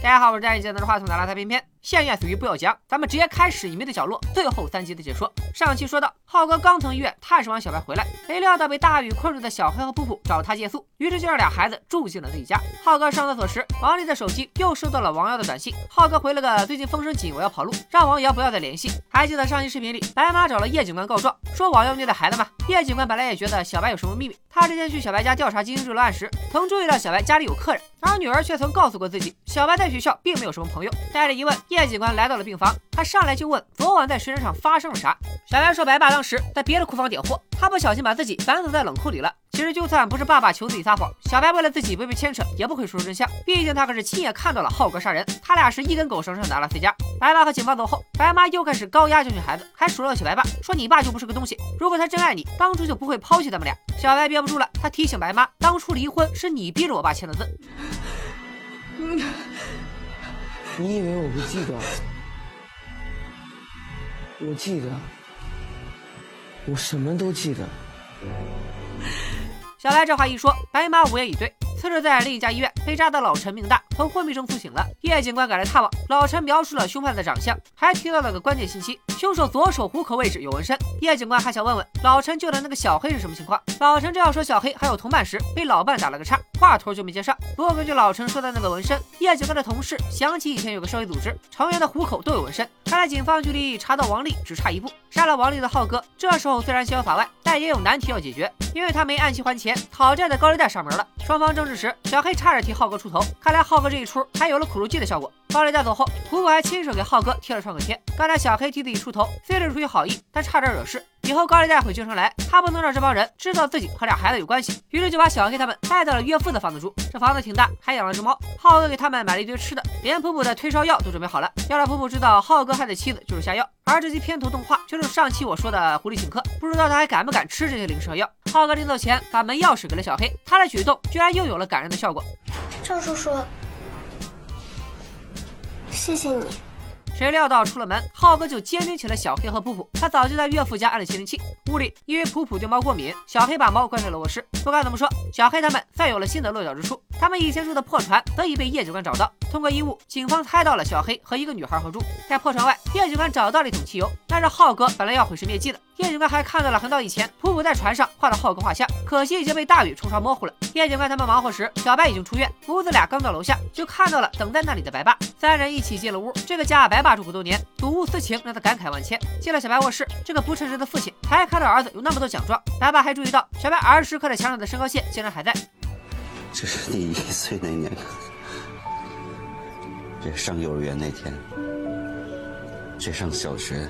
大家好，我是戴眼镜拿着话筒的邋遢偏偏。闲言碎语不要讲，咱们直接开始《隐秘的角落》最后三集的解说。上期说到，浩哥刚从医院探视完小白回来，没料到被大雨困住的小黑和噗噗找他借宿，于是就让俩孩子住进了自己家。浩哥上厕所时，王丽的手机又收到了王瑶的短信，浩哥回了个最近风声紧，我要跑路，让王瑶不要再联系。还记得上期视频里，白妈找了叶警官告状，说王瑶虐待孩子吗？叶警官本来也觉得小白有什么秘密，他之前去小白家调查金星坠落案时，曾注意到小白家里有客人，而女儿却曾告诉过自己，小白在学校并没有什么朋友。带着疑问，叶警官来到了病房，他上来就问昨晚在水产厂发生了啥。小白说白爸当时在别的库房点货，他不小心把自己反锁在冷库里了。其实就算不是爸爸求自己撒谎，小白为了自己不被牵扯，也不会说出真相。毕竟他可是亲眼看到了浩哥杀人，他俩是一根狗绳上的阿拉斯加。白爸和警方走后，白妈又开始高压教训孩子，还数落起白爸，说你爸就不是个东西。如果他真爱你，当初就不会抛弃咱们俩。小白憋不住了，他提醒白妈，当初离婚是你逼着我爸签的字。你以为我不记得？我记得，我什么都记得。小白这话一说，白马无言以对。次日，在另一家医院被扎的老陈命大，从昏迷中苏醒了。叶警官赶来探望，老陈描述了凶犯的长相，还提到了个关键信息：凶手左手虎口位置有纹身。叶警官还想问问老陈救的那个小黑是什么情况。老陈正要说小黑还有同伴时，被老伴打了个岔，话头就没接上。不过根据老陈说的那个纹身，叶警官的同事想起以前有个社会组织，成员的虎口都有纹身。看来警方距离查到王丽只差一步。杀了王丽的浩哥，这时候虽然逍遥法外，但也有难题要解决，因为他没按期还钱，讨债的高利贷上门了。双方争执时，小黑差点替浩哥出头，看来浩哥这一出还有了苦肉计的效果。高利贷走后，普普还亲手给浩哥贴了创可贴。刚才小黑替自己出头，虽是出于好意，但差点惹事。以后高利贷会经常来，他不能让这帮人知道自己和俩孩子有关系，于是就把小黑他们带到了岳父的房子住。这房子挺大，还养了只猫。浩哥给他们买了一堆吃的，连普普的退烧药都准备好了，要让普普知道浩哥害的妻子就是下药。而这期片头动画就是上期我说的狐狸请客，不知道他还敢不敢吃这些零食和药。浩哥临走前把门钥匙给了小黑，他的举动居然又有了感人的效果。赵叔叔，谢谢你。谁料到出了门，浩哥就监听起了小黑和普普。他早就在岳父家安了窃听器。屋里因为普普对猫过敏，小黑把猫关在了卧室。不管怎么说，小黑他们再有了新的落脚之处。他们以前住的破船得以被叶警官找到。通过衣物，警方猜到了小黑和一个女孩合住。在破船外，叶警官找到了一桶汽油，那是浩哥本来要毁尸灭迹的。叶警官还看到了很早以前普普在船上画的浩哥画像，可惜已经被大雨冲刷模糊了。叶警官他们忙活时，小白已经出院。母子俩刚到楼下，就看到了等在那里的白爸。三人一起进了屋。这个家白爸住过多年，睹物思情让他感慨万千。进了小白卧室，这个不称职的父亲还看到儿子有那么多奖状。白爸还注意到小白儿时刻在墙上的身高线竟然还在。这是你一岁那年，这上幼儿园那天，这上小学，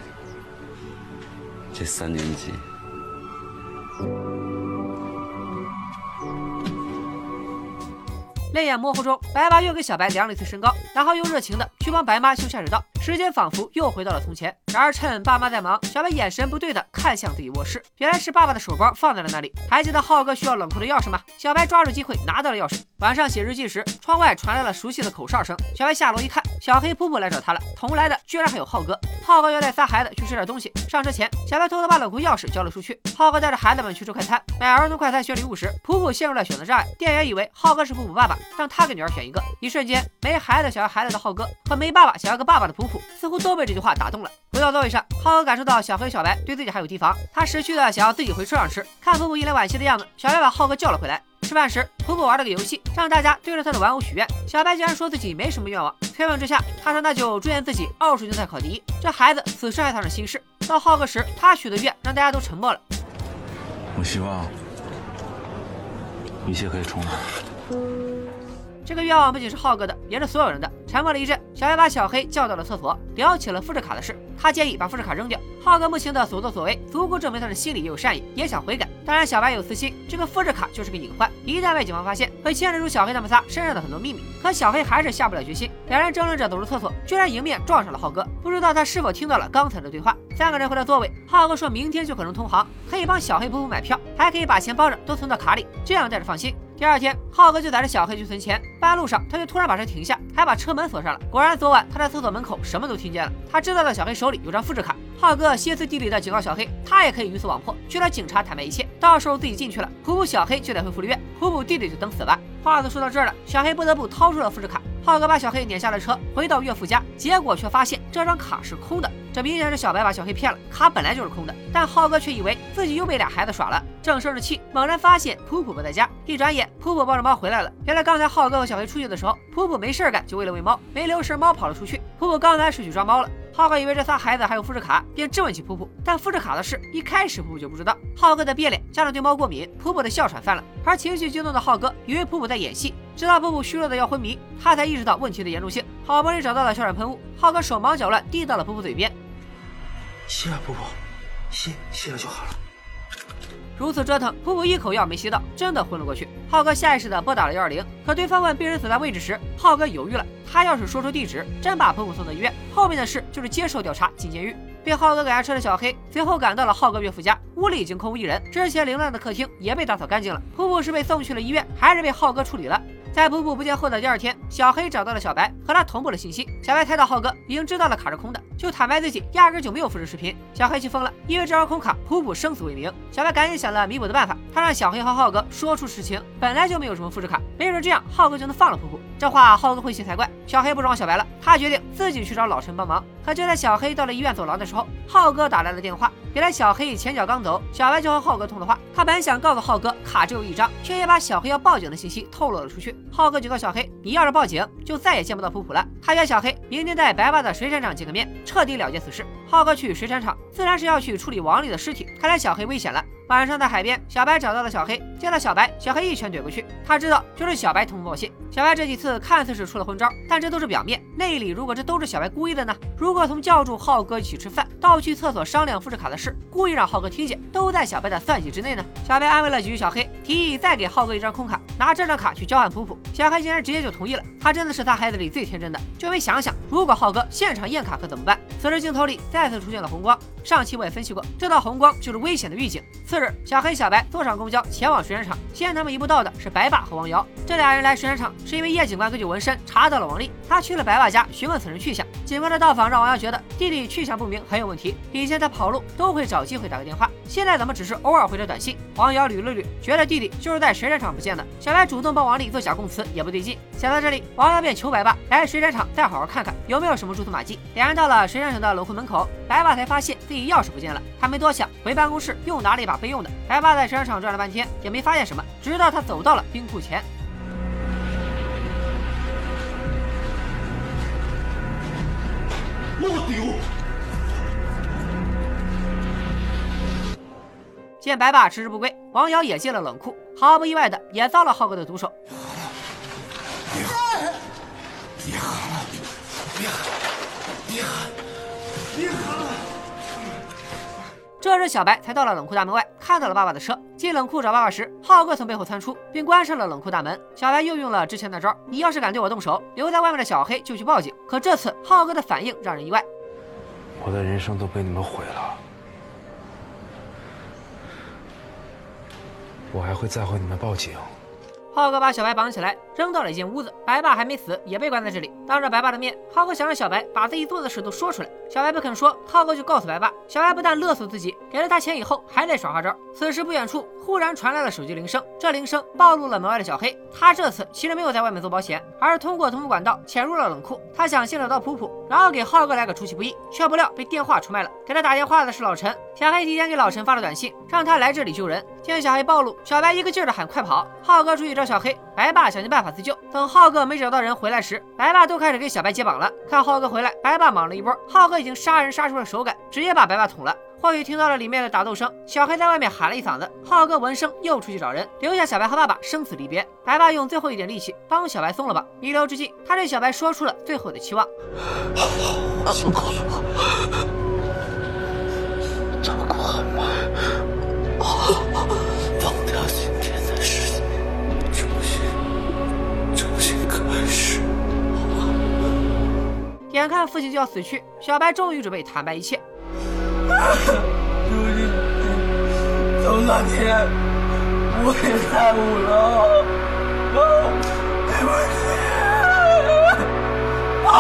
这三年级。泪眼模糊中，白爸又给小白量了一次身高，然后又热情的去帮白妈修下水道。时间仿佛又回到了从前。然而趁爸妈在忙，小白眼神不对的看向自己卧室，原来是爸爸的手包放在了那里。还记得浩哥需要冷库的钥匙吗？小白抓住机会拿到了钥匙。晚上写日记时，窗外传来了熟悉的口哨声。小白下楼一看，小黑噗噗来找他了，同来的居然还有浩哥。浩哥要带仨孩子去吃点东西。上车前，小白偷偷把冷库钥匙交了出去。浩哥带着孩子们去吃快餐，买儿童快餐选礼物时，普普陷入了选择障碍。店员以为浩哥是普普爸爸，让他给女儿选一个。一瞬间，没孩子想要孩子的浩哥和没爸爸想要个爸爸的噗似乎都被这句话打动了。回到座位上，浩哥感受到小黑、小白对自己还有提防，他识趣的想要自己回车上吃。看噗噗一脸惋惜的样子，小白把浩哥叫了回来。吃饭时，噗噗玩了个游戏，让大家对着他的玩偶许愿。小白竟然说自己没什么愿望。推问之下，他说那就祝愿自己奥数竞赛考第一。这孩子此时还藏着心事。到浩哥时，他许的愿让大家都沉默了。我希望一切可以重来。这个愿望不仅是浩哥的，也是所有人的。沉默了一阵，小白把小黑叫到了厕所，聊起了复制卡的事。他建议把复制卡扔掉。浩哥目前的所作所为，足够证明他的心里也有善意，也想悔改。当然，小白有私心，这个复制卡就是个隐患，一旦被警方发现，会牵扯出小黑他们仨身上的很多秘密。可小黑还是下不了决心。两人争论着走出厕所，居然迎面撞上了浩哥。不知道他是否听到了刚才的对话。三个人回到座位，浩哥说明天就可能通航，可以帮小黑补补买票，还可以把钱包着都存到卡里，这样带着放心。第二天，浩哥就载着小黑去存钱，半路上他就突然把车停下，还把车门锁上了。果然，昨晚他在厕所门口什么都听见了。他知道了小黑手里有张复制卡。浩哥歇斯底里的警告小黑，他也可以鱼死网破，去找警察坦白一切。到时候自己进去了，普普小黑就得回福利院，普普弟弟就等死吧。话都说到这儿了，小黑不得不掏出了复制卡。浩哥把小黑撵下了车，回到岳父家，结果却发现这张卡是空的。这明显是小白把小黑骗了，卡本来就是空的。但浩哥却以为自己又被俩孩子耍了，正生着气，猛然发现普普不在家。一转眼，普普抱着猫回来了。原来刚才浩哥和小黑出去的时候，普普没事干，就喂了喂猫，没留神猫跑了出去。普普刚才是去抓猫了。浩哥以为这仨孩子还有复制卡，便质问起普普。但复制卡的事一开始普普就不知道。浩哥的变脸加上对猫过敏，普普的哮喘犯了。而情绪激动的浩哥以为普普在演戏，直到普普虚弱的要昏迷，他才意识到问题的严重性。好不容易找到了哮喘喷雾，浩哥手忙脚乱递到了普普嘴边。吸了，普普，吸吸了就好了。如此折腾，普普一口药没吸到，真的昏了过去。浩哥下意识的拨打了幺二零，可对方问病人所在位置时，浩哥犹豫了。他要是说出地址，真把普普送到医院，后面的事就是接受调查进监狱。被浩哥赶下车的小黑，随后赶到了浩哥岳父家，屋里已经空无一人，之前凌乱的客厅也被打扫干净了。普普是被送去了医院，还是被浩哥处理了？在普普不见后的第二天，小黑找到了小白，和他同步了信息。小白猜到浩哥已经知道了卡是空的，就坦白自己压根就没有复制视频。小黑气疯了，因为这张空卡普普生死未明。小白赶紧想了弥补的办法，他让小黑和浩哥说出实情，本来就没有什么复制卡，没准这样浩哥就能放了普普。这话浩哥会信才怪。小黑不装小白了，他决定自己去找老陈帮忙。可就在小黑到了医院走廊的时候，浩哥打来了电话。原来小黑前脚刚走，小白就和浩哥通了话。他本想告诉浩哥卡只有一张，却也把小黑要报警的信息透露了出去。浩哥警告小黑，你要是报警，就再也见不到普普了。他约小黑明天在白爸的水产厂见个面，彻底了结此事。浩哥去水产厂，自然是要去处理王丽的尸体。看来小黑危险了。晚上在海边，小白找到了小黑，见到小白，小黑一拳怼过去。他知道就是小白通风报信。小白这几次看似是出了昏招，但这都是表面，内里如果这都是小白故意的呢？如果从叫住浩哥一起吃饭，到去厕所商量复制卡的事，故意让浩哥听见，都在小白的算计之内呢？小白安慰了几句小黑，提议再给浩哥一张空卡，拿这张卡去交换普普。小黑竟然直接就同意了。他真的是他孩子里最天真的，就没想想如果浩哥现场验卡可怎么办？此时镜头里再次出现了红光，上期我也分析过，这道红光就是危险的预警。次日，小黑、小白坐上公交前往水产厂，先他们一步到的是白爸和王瑶。这俩人来水产厂是因为叶警官根据纹身查到了王丽，他去了白爸家询问此人去向。警官的到访让王瑶觉得弟弟去向不明很有问题，以前他跑路都会找机会打个电话，现在怎么只是偶尔回条短信？王瑶捋了捋，觉得弟弟就是在水产厂不见的。小白主动帮王丽做假供词也不对劲。想到这里，王瑶便求白爸来水产厂再好好看看有没有什么蛛丝马迹。两人到了水产厂的冷库门口，白爸才发现自己钥匙不见了。他没多想，回办公室又拿了一把备用的。白爸在水产厂转了半天也没发现什么，直到他走到了冰库前。我丢！见白爸迟迟不归，王瑶也进了冷库，毫不意外的也遭了浩哥的毒手。别喊！别喊了！别喊！别这时小白才到了冷库大门外，看到了爸爸的车。进冷库找爸爸时，浩哥从背后窜出，并关上了冷库大门。小白又用了之前那招：你要是敢对我动手，留在外面的小黑就去报警。可这次浩哥的反应让人意外，我的人生都被你们毁了，我还会再和你们报警。浩哥把小白绑起来，扔到了一间屋子。白爸还没死，也被关在这里。当着白爸的面，浩哥想让小白把自己做的事都说出来。小白不肯说，浩哥就告诉白爸。小白不但勒索自己，给了他钱以后，还在耍花招。此时不远处忽然传来了手机铃声，这铃声暴露了门外的小黑。他这次其实没有在外面做保险，而是通过通风管道潜入了冷库。他想先找到普普，然后给浩哥来个出其不意，却不料被电话出卖了。给他打电话的是老陈。小黑提前给老陈发了短信，让他来这里救人。见小黑暴露，小白一个劲儿的喊快跑。浩哥出去找小黑，白爸想尽办法自救。等浩哥没找到人回来时，白爸都开始给小白解绑了。看浩哥回来，白爸忙了一波。浩哥已经杀人杀出了手感，直接把白爸捅了。或许听到了里面的打斗声，小黑在外面喊了一嗓子。浩哥闻声又出去找人，留下小白和爸爸生死离别。白爸用最后一点力气帮小白松了绑。弥留之际，他对小白说出了最后的期望：辛苦了，照顾好妈，眼看父亲就要死去，小白终于准备坦白一切。如今从那天我也参悟了，对不起，啊！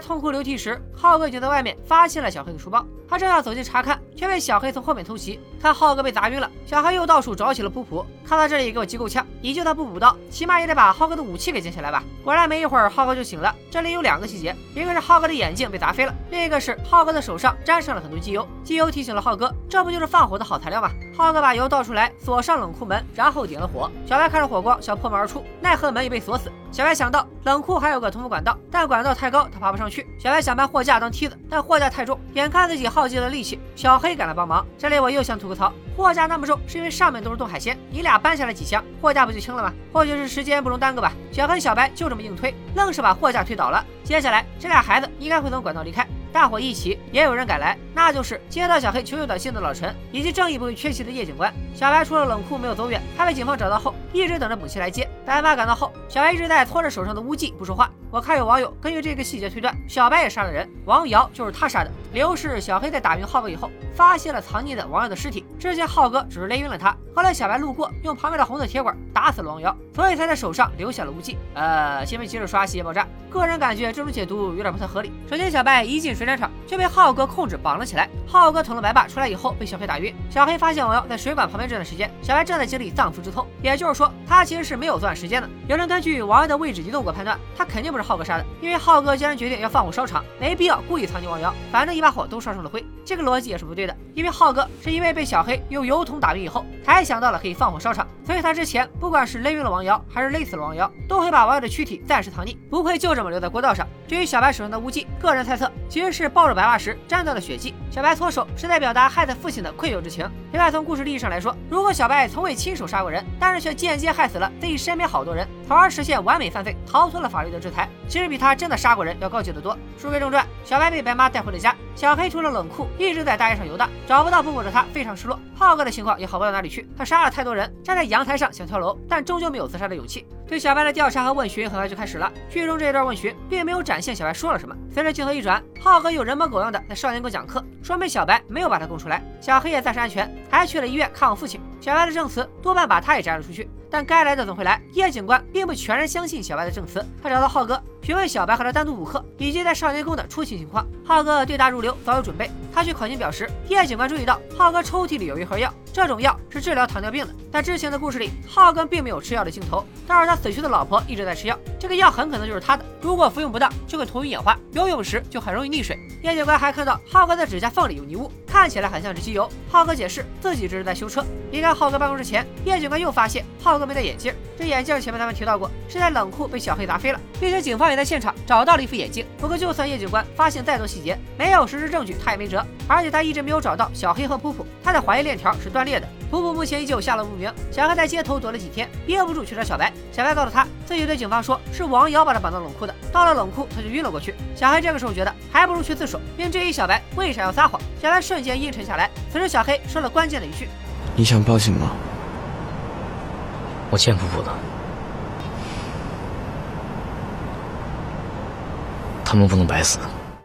痛哭流涕时，浩哥已经在外面发现了小黑的书包。他正要走近查看，却被小黑从后面偷袭。看浩哥被砸晕了，小黑又到处找起了普普。看到这里，给我急够呛！你救他不补刀，起码也得把浩哥的武器给捡起来吧。果然，没一会儿，浩哥就醒了。这里有两个细节，一个是浩哥的眼镜被砸飞了，另一个是浩哥的手上沾上了很多机油。机油提醒了浩哥，这不就是放火的好材料吗？浩哥把油倒出来，锁上冷库门，然后点了火。小白看着火光，想破门而出，奈何门已被锁死。小白想到冷库还有个通风管道，但管道太高，他爬不上去。小白想搬货架当梯子，但货架太重，眼看自己耗尽了力气，小黑赶来帮忙。这里我又想吐个槽，货架那么重，是因为上面都是冻海鲜，你俩搬下来几箱，货架不就轻了吗？或许是时间不容耽搁吧，小黑、小白就这么硬推，愣是把货架推倒了。接下来这俩孩子应该会从管道离开。大伙一起，也有人赶来，那就是接到小黑求救短信的老陈，以及正义不会缺席的叶警官。小白出了冷库没有走远，他被警方找到后，一直等着母亲来接。白妈赶到后，小白一直在搓着手上的污迹不说话。我看有网友根据这个细节推断，小白也杀了人，王瑶就是他杀的。理由是小黑在打晕浩哥以后，发现了藏匿的王瑶的尸体，之前浩哥只是勒晕了他，后来小白路过，用旁边的红色铁管打死了王瑶，所以才在手上留下了污迹。呃，先别急着刷细节爆炸，个人感觉这种解读有点不太合理。首先，小白一进水产厂就被浩哥控制绑了起来，浩哥捅了白爸出来以后被小黑打晕。小黑发现王瑶在水管旁边这段时间，小白正在经历丧夫之痛，也就是说他其实是没有作案时间的。有人根据王瑶的位置移动过判断，他肯定不是浩哥杀的，因为浩哥既然决定要放火烧厂，没必要故意藏匿王瑶，反正一把火都烧成了灰，这个逻辑也是不对的。因为浩哥是因为被小黑用油桶打晕以后，才想到了可以放火烧厂，所以他之前不管是勒晕了王瑶，还是勒死了王瑶，都会把王瑶的躯体暂时藏匿，不会就这么留在过道上。至于小白手上的污迹，个人猜测其实是抱着白袜时沾到的血迹。小白搓手是在表达害在父亲的愧疚之情。另外，从故事利益上来说，如果小白从未亲手杀过人，但是却间接害死了自己身边好多人，从而实现完美犯罪，逃脱了法律的制裁，其实比他真的杀过人要高级得多。书归正传，小白被白妈带回了家。小黑除了冷酷，一直在大街上游荡，找不到父母的他非常失落。浩哥的情况也好不到哪里去，他杀了太多人，站在阳台上想跳楼，但终究没有自杀的勇气。对小白的调查和问询很快就开始了。剧中这一段问询并没有展现小白说了什么。随着镜头一转，浩哥又人模狗样的在少年宫讲课，说明小白没有把他供出来。小黑也暂时安全，还去了医院看望父亲。小白的证词多半把他也摘了出去。但该来的总会来。叶警官并不全然相信小白的证词，他找到浩哥询问小白和他单独补课以及在少年宫的出勤情况。浩哥对答如流，早有准备。他去考勤表时，叶警官注意到浩哥抽屉里有一盒药，这种药是治疗糖尿病的。在之前的故事里，浩哥并没有吃药的镜头，但是他死去的老婆一直在吃药，这个药很可能就是他的。如果服用不当，就会头晕眼花，游泳时就很容易溺水。叶警官还看到浩哥的指甲缝里有泥污，看起来很像是机油。浩哥解释自己这是在修车。离开浩哥办公室前，叶警官又发现浩哥没戴眼镜，这眼镜前面咱们提到过，是在冷库被小黑砸飞了，并且警方也在现场找到了一副眼镜。不过就算叶警官发现再多细节，没有实质证据，他也没辙。而且他一直没有找到小黑和普普，他的怀疑链条是断裂的。普普目前依旧下落不明，小黑在街头躲了几天，憋不住去找小白。小白告诉他自己对警方说是王瑶把他绑到冷库的，到了冷库他就晕了过去。小黑这个时候觉得还不如去自首，并质疑小白为啥要撒谎。小白瞬间阴沉下来。此时小黑说了关键的一句：“你想报警吗？我欠普普的，他们不能白死。”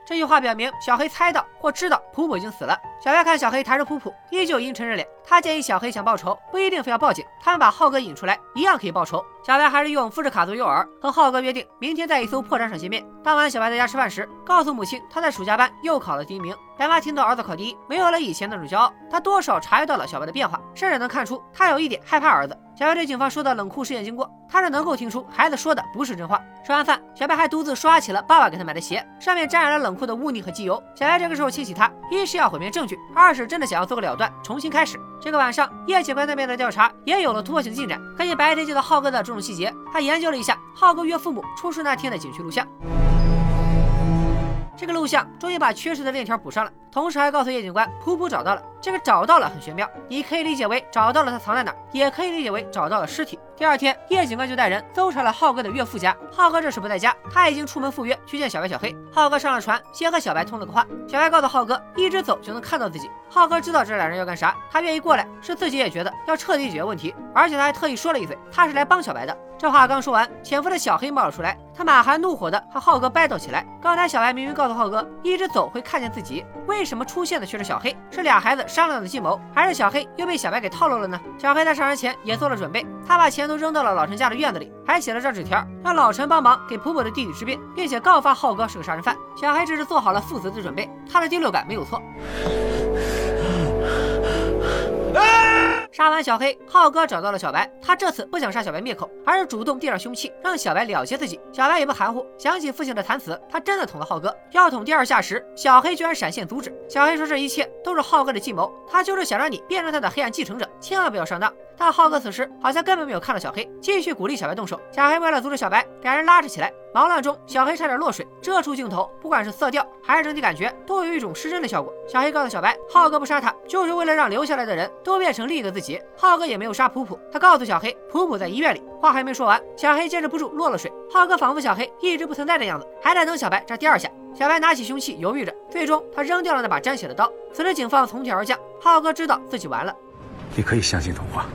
这句话表明小黑猜到或知道普普已经死了。小白看小黑抬着普普，依旧阴沉着脸。他建议小黑想报仇，不一定非要报警，他们把浩哥引出来，一样可以报仇。小白还是用复制卡做诱饵，和浩哥约定明天在一艘破船上见面。当晚，小白在家吃饭时，告诉母亲他在暑假班又考了第一名。白妈听到儿子考第一，没有了以前那种骄傲，她多少察觉到了小白的变化，甚至能看出他有一点害怕儿子。小白对警方说的冷库事件经过，他是能够听出孩子说的不是真话。吃完饭，小白还独自刷起了爸爸给他买的鞋，上面沾染了冷库的污泥和机油。小白这个时候清洗他，一是要毁灭证据，二是真的想要做个了断，重新开始。这个晚上，叶警官那边的调查也有了突破性进展。根据白天见到浩哥的种种细节，他研究了一下浩哥岳父母出事那天的景区录像。这个录像终于把缺失的链条补上了，同时还告诉叶警官，普普找到了。这个找到了很玄妙，你可以理解为找到了他藏在哪儿，也可以理解为找到了尸体。第二天，叶警官就带人搜查了浩哥的岳父家。浩哥这时不在家，他已经出门赴约去见小白、小黑。浩哥上了船，先和小白通了个话。小白告诉浩哥，一直走就能看到自己。浩哥知道这俩人要干啥，他愿意过来，是自己也觉得要彻底解决问题，而且他还特意说了一嘴，他是来帮小白的。这话刚说完，潜伏的小黑冒了出来，他满含怒火的和浩哥掰斗起来。刚才小白明明告诉浩哥，一直走会看见自己，为什么出现的却是小黑？是俩孩子商量的计谋，还是小黑又被小白给套路了呢？小黑在上山前也做了准备，他把钱都扔到了老陈家的院子里，还写了张纸条，让老陈帮忙给普普的弟弟治病，并且告发浩哥是个杀人犯。小黑只是做好了负责的准备，他的第六感没有错。杀完小黑，浩哥找到了小白。他这次不想杀小白灭口，而是主动递上凶器，让小白了结自己。小白也不含糊，想起父亲的惨死，他真的捅了浩哥。要捅第二下时，小黑居然闪现阻止。小黑说这一切都是浩哥的计谋，他就是想让你变成他的黑暗继承者，千万不要上当。但浩哥此时好像根本没有看到小黑，继续鼓励小白动手。小黑为了阻止小白，两人拉扯起来。忙乱中，小黑差点落水。这处镜头，不管是色调还是整体感觉，都有一种失真的效果。小黑告诉小白，浩哥不杀他，就是为了让留下来的人都变成另一个自己。浩哥也没有杀普普，他告诉小黑，普普在医院里。话还没说完，小黑坚持不住落了水。浩哥仿佛小黑一直不存在的样子，还在等小白扎第二下。小白拿起凶器，犹豫着，最终他扔掉了那把沾血的刀。此时警方从天而降，浩哥知道自己完了。你可以相信童话。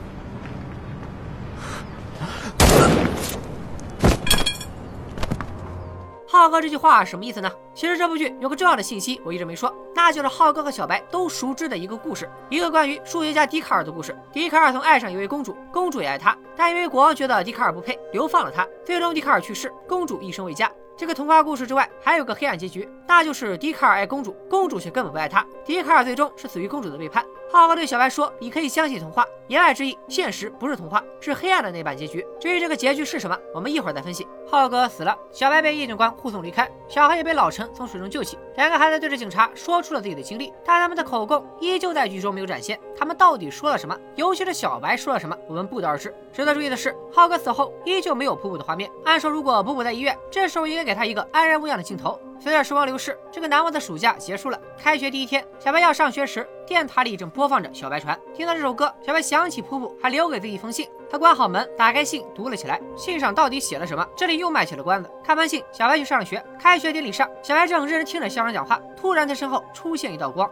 浩哥这句话什么意思呢？其实这部剧有个重要的信息我一直没说，那就是浩哥和小白都熟知的一个故事，一个关于数学家笛卡尔的故事。笛卡尔曾爱上一位公主，公主也爱他，但因为国王觉得笛卡尔不配，流放了他。最终笛卡尔去世，公主一生未嫁。这个童话故事之外，还有个黑暗结局，那就是笛卡尔爱公主，公主却根本不爱他。笛卡尔最终是死于公主的背叛。浩哥对小白说：“你可以相信童话。”言外之意，现实不是童话，是黑暗的那版结局。至于这个结局是什么，我们一会儿再分析。浩哥死了，小白被叶警官护送离开，小黑也被老陈从水中救起。两个孩子对着警察说出了自己的经历，但他们的口供依旧在剧中没有展现。他们到底说了什么？尤其是小白说了什么，我们不得而知。值得注意的是，浩哥死后依旧没有普普的画面。按说，如果普普在医院，这时候应该给他一个安然无恙的镜头。随着时光流逝，这个难忘的暑假结束了。开学第一天，小白要上学时，电塔里正播放着《小白船》。听到这首歌，小白想起普普还留给自己一封信。他关好门，打开信读了起来。信上到底写了什么？这里又卖起了关子。看完信，小白去上了学。开学典礼上，小白正认真听着校长讲话，突然他身后出现一道光。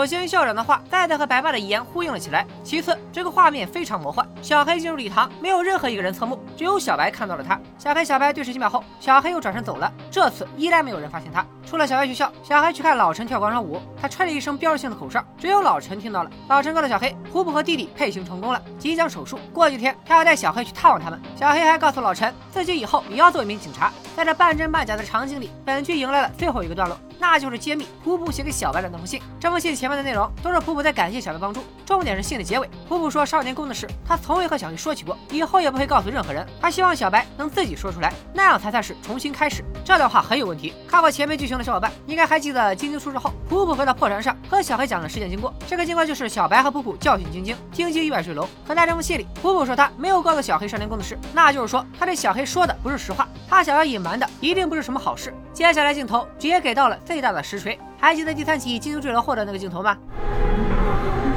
首先，校长的话再次和白爸的遗言呼应了起来。其次，这个画面非常魔幻。小黑进入礼堂，没有任何一个人侧目，只有小白看到了他。小黑、小白对视几秒后，小黑又转身走了。这次依然没有人发现他。出了小白学校，小黑去看老陈跳广场舞，他吹了一声标志性的口哨，只有老陈听到了。老陈告诉小黑，普普和弟弟配型成功了，即将手术，过几天他要带小黑去探望他们。小黑还告诉老陈，自己以后也要做一名警察。在这半真半假的场景里，本剧迎来了最后一个段落，那就是揭秘普普写给小白的那封信。这封信前面的内容都是普普在感谢小白帮助，重点是信的结尾。普普说少年宫的事，他从未和小黑说起过，以后也不会告诉任何人。他希望小白能自己说出来，那样才算是重新开始。这段话很有问题。看过前面剧情的小伙伴应该还记得，晶晶出事后，普普回到破船上和小黑讲了事件经过。这个经过就是小白和普普教训晶晶，晶晶意外坠楼。可在这封信里，普普说他没有告诉小黑少年宫的事，那就是说他对小黑说的不是实话，他想要隐瞒的一定不是什么好事。接下来镜头直接给到了最大的实锤，还记得第三集晶晶坠楼后的那个镜头吗？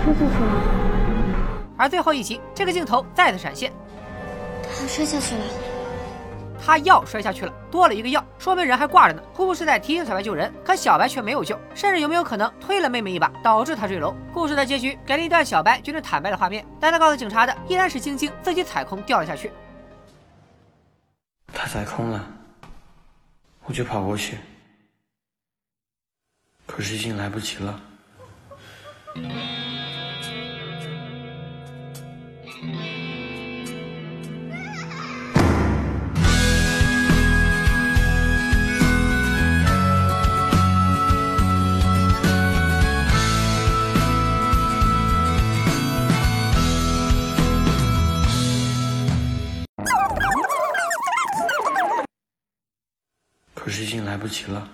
他睡下去了，而最后一集，这个镜头再次闪现，他摔下去了。他要摔下去了，多了一个要，说明人还挂着呢。普普是在提醒小白救人，可小白却没有救，甚至有没有可能推了妹妹一把，导致他坠楼？故事的结局给了一段小白决定坦白的画面，但他告诉警察的依然是晶晶自己踩空掉了下去。他踩空了，我就跑过去，可是已经来不及了。可是已经来不及了。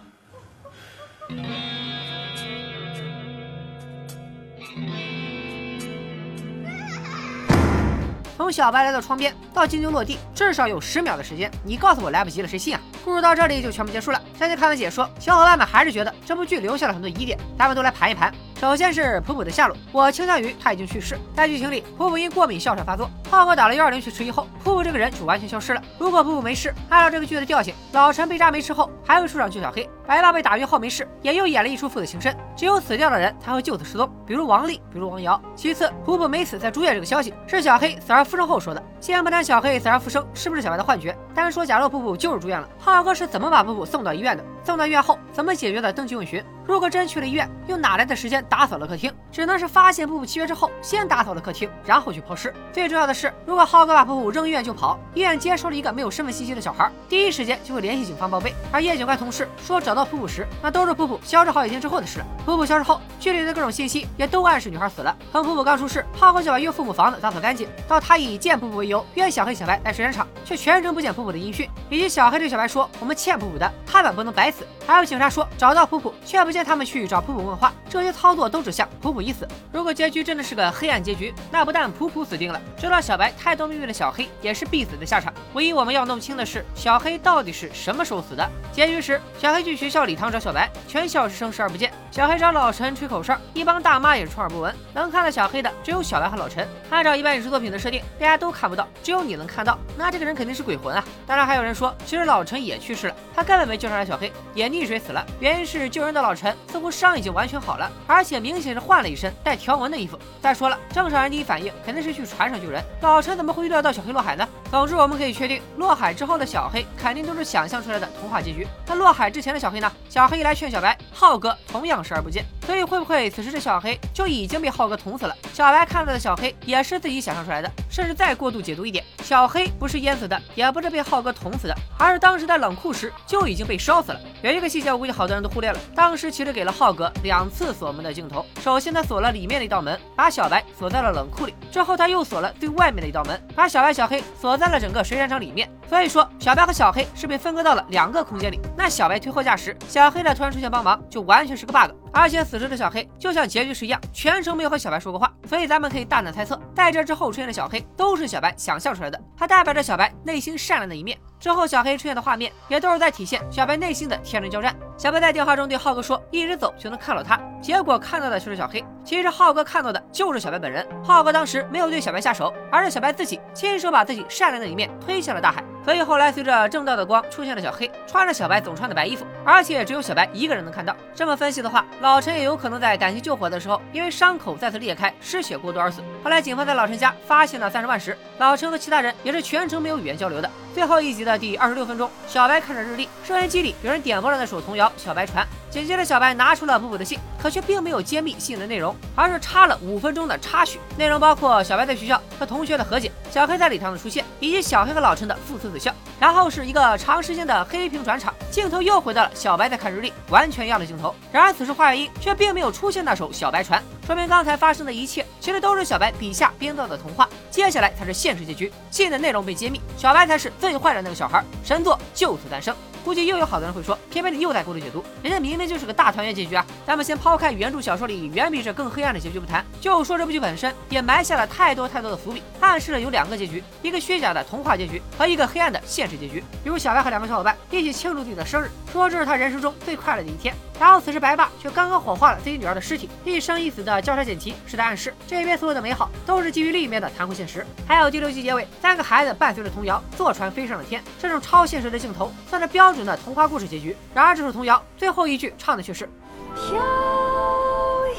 从小白来到窗边到晶晶落地，至少有十秒的时间。你告诉我来不及了，谁信啊？故事到这里就全部结束了。相信看完解说，小伙伴们还是觉得这部剧留下了很多疑点，咱们都来盘一盘。首先是普普的下落，我倾向于他已经去世。在剧情里，普普因过敏哮喘发作，浩哥打了幺二零去迟疑后，普普这个人就完全消失了。如果普普没事，按照这个剧的调性，老陈被扎没吃后还会出场救小黑，白爸被打晕后没事，也又演了一出父子情深。只有死掉的人才会就此失踪，比如王丽，比如王瑶。其次，普普没死在住院这个消息是小黑死而复生后说的。先不谈小黑死而复生是不是小白的幻觉，单说假若普普就是住院了，浩哥是怎么把普普送到医院的？送到医院后怎么解决的登记问询？如果真去了医院，又哪来的时间打扫了客厅？只能是发现普普契约之后，先打扫了客厅，然后去抛尸。最重要的是，如果浩哥把普普扔医院就跑，医院接收了一个没有身份信息的小孩，第一时间就会联系警方报备。而叶警官同事说找到普普时，那都是普普消失好几天之后的事了。普普消失后，剧里的各种信息也都暗示女孩死了。从普普刚出事，浩哥就把岳父母房子打扫干净，到他以见普普为由约小黑、小白来水产厂，却全程不见普普的音讯，以及小黑对小白说我们欠普普的，他们不能白死。还有警察说找到普普，却不见带他们去找普普问话，这些操作都指向普普已死。如果结局真的是个黑暗结局，那不但普普死定了，知道小白太多秘密的小黑也是必死的下场。唯一我们要弄清的是，小黑到底是什么时候死的？结局时，小黑去学校礼堂找小白，全校师生视而不见；小黑找老陈吹口哨，一帮大妈也是充耳不闻。能看到小黑的只有小白和老陈。按照一般影视作品的设定，大家都看不到，只有你能看到，那这个人肯定是鬼魂啊！当然还有人说，其实老陈也去世了，他根本没救上来小黑，也溺水死了。原因是救人的老陈似乎伤已经完全好了，而且明显是换了一身带条纹的衣服。再说了，正常人第一反应肯定是去船上救人，老陈怎么会预料到小黑落海呢？总之，我们可以确定，落海之后的小黑肯定都是想象出来的童话结局。那落海之前的小黑呢？小黑一来劝小白，浩哥同样视而不见。所以会不会此时的小黑就已经被浩哥捅死了？小白看到的小黑也是自己想象出来的，甚至再过度解读一点，小黑不是淹死的，也不是被浩哥捅死的，而是当时在冷库时就已经被烧死了。有一个细节，我估计好多人都忽略了，当时其实给了浩哥两次锁门的镜头。首先他锁了里面的一道门，把小白锁在了冷库里；之后他又锁了最外面的一道门，把小白、小黑锁在了整个水产厂里面。所以说，小白和小黑是被分割到了两个空间里。那小白推货架时，小黑呢突然出现帮忙，就完全是个 bug。而且此时的小黑就像结局时一样，全程没有和小白说过话。所以咱们可以大胆猜测，在这之后出现的小黑都是小白想象出来的，它代表着小白内心善良的一面。之后小黑出现的画面也都是在体现小白内心的天人交战。小白在电话中对浩哥说：“一直走就能看到他。”结果看到的却是小黑。其实浩哥看到的就是小白本人。浩哥当时没有对小白下手，而是小白自己亲手把自己善良的一面推向了大海。所以后来随着正道的光出现了小黑，穿着小白总穿的白衣服，而且只有小白一个人能看到。这么分析的话，老陈也有可能在赶集救火的时候，因为伤口再次裂开，失血过多而死。后来警方在老陈家发现了三十万时，老陈和其他人也是全程没有语言交流的。最后一集的第二十六分钟，小白看着日历，收音机里有人点播了那首童谣《小白船》。紧接着，小白拿出了普普的信，可却并没有揭秘信的内容，而是插了五分钟的插曲，内容包括小白在学校和同学的和解，小黑在礼堂的出现，以及小黑和老陈的父慈子孝。然后是一个长时间的黑屏转场，镜头又回到了小白在看日历，完全一样的镜头。然而此时画外音却并没有出现那首《小白船》，说明刚才发生的一切其实都是小白笔下编造的童话。接下来才是现实结局，信的内容被揭秘，小白才是最坏的那个小孩，神作就此诞生。估计又有好多人会说，偏偏你又在过度解读，人家明明就是个大团圆结局啊！咱们先抛开原著小说里远比这更黑暗的结局不谈，就说这部剧本身也埋下了太多太多的伏笔，暗示了有两个结局，一个虚假的童话结局和一个黑暗的现实结局。比如小白和两个小伙伴一起庆祝自己的生日，说这是他人生中最快乐的一天，然后此时白爸却刚刚火化了自己女儿的尸体，一生一死的交叉剪辑是在暗示这边所有的美好都是基于另一面的残酷现实。还有第六季结尾，三个孩子伴随着童谣坐船飞上了天，这种超现实的镜头算是标准的童话故事。结局。然而，这首童谣最后一句唱的却是：飘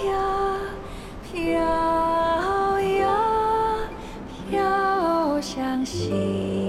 呀飘呀飘向西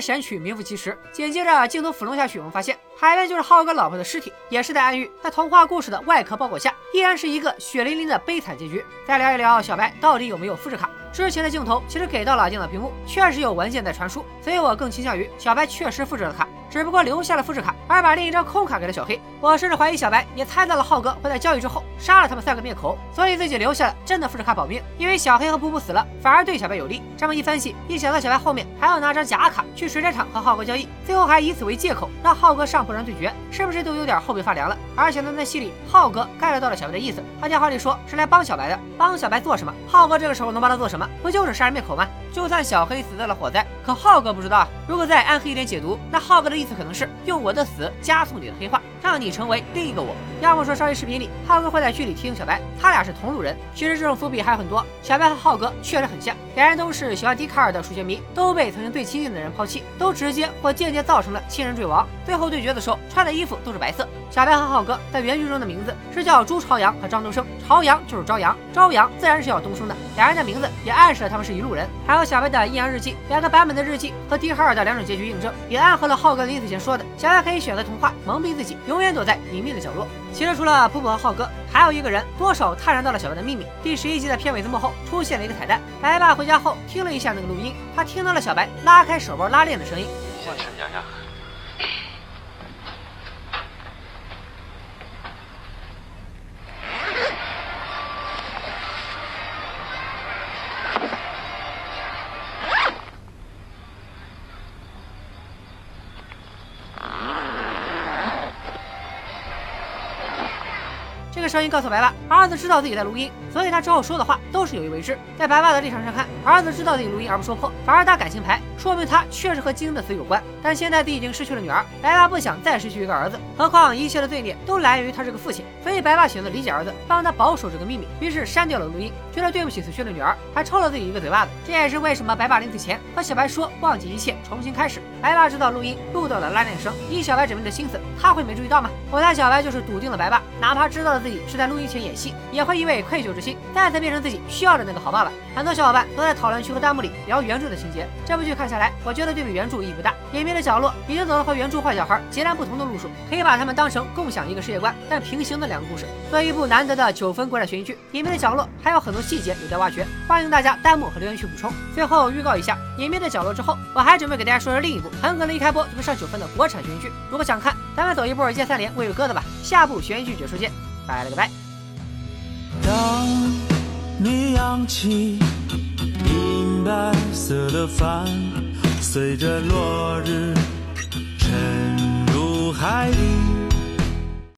神曲名副其实。紧接着镜头俯冲下去，我们发现海边就是浩哥老婆的尸体，也是在暗喻，在童话故事的外壳包裹下，依然是一个血淋淋的悲惨结局。再聊一聊小白到底有没有复制卡？之前的镜头其实给到了电脑屏幕，确实有文件在传输，所以我更倾向于小白确实复制了卡，只不过留下了复制卡，而把另一张空卡给了小黑。我甚至怀疑小白也猜到了浩哥会在交易之后杀了他们三个灭口，所以自己留下了真的复制卡保命。因为小黑和普普死了，反而对小白有利。这么一分析，一想到小白后面还要拿张假卡去水产厂和浩哥交易，最后还以此为借口让浩哥上破船对决，是不是都有点后背发凉了？而且呢，在戏里浩哥 get 到了小白的意思，他电话里说是来帮小白的，帮小白做什么？浩哥这个时候能帮他做什么？不就是杀人灭？口吗？就算小黑死在了火灾，可浩哥不知道啊。如果再暗黑一点解读，那浩哥的意思可能是用我的死加速你的黑化。让你成为另一个我。要么说上一视频里浩哥会在剧里提醒小白，他俩是同路人。其实这种伏笔还有很多。小白和浩哥确实很像，两人都是喜欢笛卡尔的数学迷，都被曾经最亲近的人抛弃，都直接或间接造成了亲人坠亡。最后对决的时候穿的衣服都是白色。小白和浩哥在原剧中的名字是叫朱朝阳和张东升，朝阳就是朝阳，朝阳自然是要东升的。两人的名字也暗示了他们是一路人。还有小白的阴阳日记，两个版本的日记和笛卡尔的两种结局印证，也暗合了浩哥临死前说的，小白可以选择童话蒙蔽自己，永远躲在隐秘的角落。其实除了普普和浩哥，还有一个人多少探然到了小白的秘密。第十一集的片尾字幕后出现了一个彩蛋，白爸回家后听了一下那个录音，他听到了小白拉开手包拉链的声音。先吃娘娘。声音告诉白爸，儿子知道自己在录音，所以他之后说的话都是有意为之。在白爸的立场上看，儿子知道自己录音而不说破，反而打感情牌，说明他确实和金的死有关。但现在自己已经失去了女儿，白爸不想再失去一个儿子，何况一切的罪孽都来源于他这个父亲，所以白爸选择理解儿子，帮他保守这个秘密，于是删掉了录音，觉得对不起死去的女儿，还抽了自己一个嘴巴子。这也是为什么白爸临死前和小白说忘记一切，重新开始。白爸知道录音录到了拉链声，以小白缜密的心思，他会没注意到吗？我猜小白就是笃定了白爸，哪怕知道了自己是在录音前演戏，也会因为愧疚之心，再次变成自己需要的那个好爸爸。很多小伙伴都在讨论区和弹幕里聊原著的情节，这部剧看下来，我觉得对比原著意义不大。隐秘的角落已经走了和原著坏小孩截然不同的路数，可以把他们当成共享一个世界观但平行的两个故事。作为一部难得的九分国产悬疑剧，隐秘的角落还有很多细节有待挖掘，欢迎大家弹幕和留言区补充。最后预告一下，隐秘的角落之后，我还准备给大家说说另一部很可能一开播就会上九分的国产悬疑剧。如果想看，咱们走一波接三连喂喂鸽子吧。下部悬疑剧解说见，拜了个拜。当你扬起银白色的帆，随着落日沉入海底。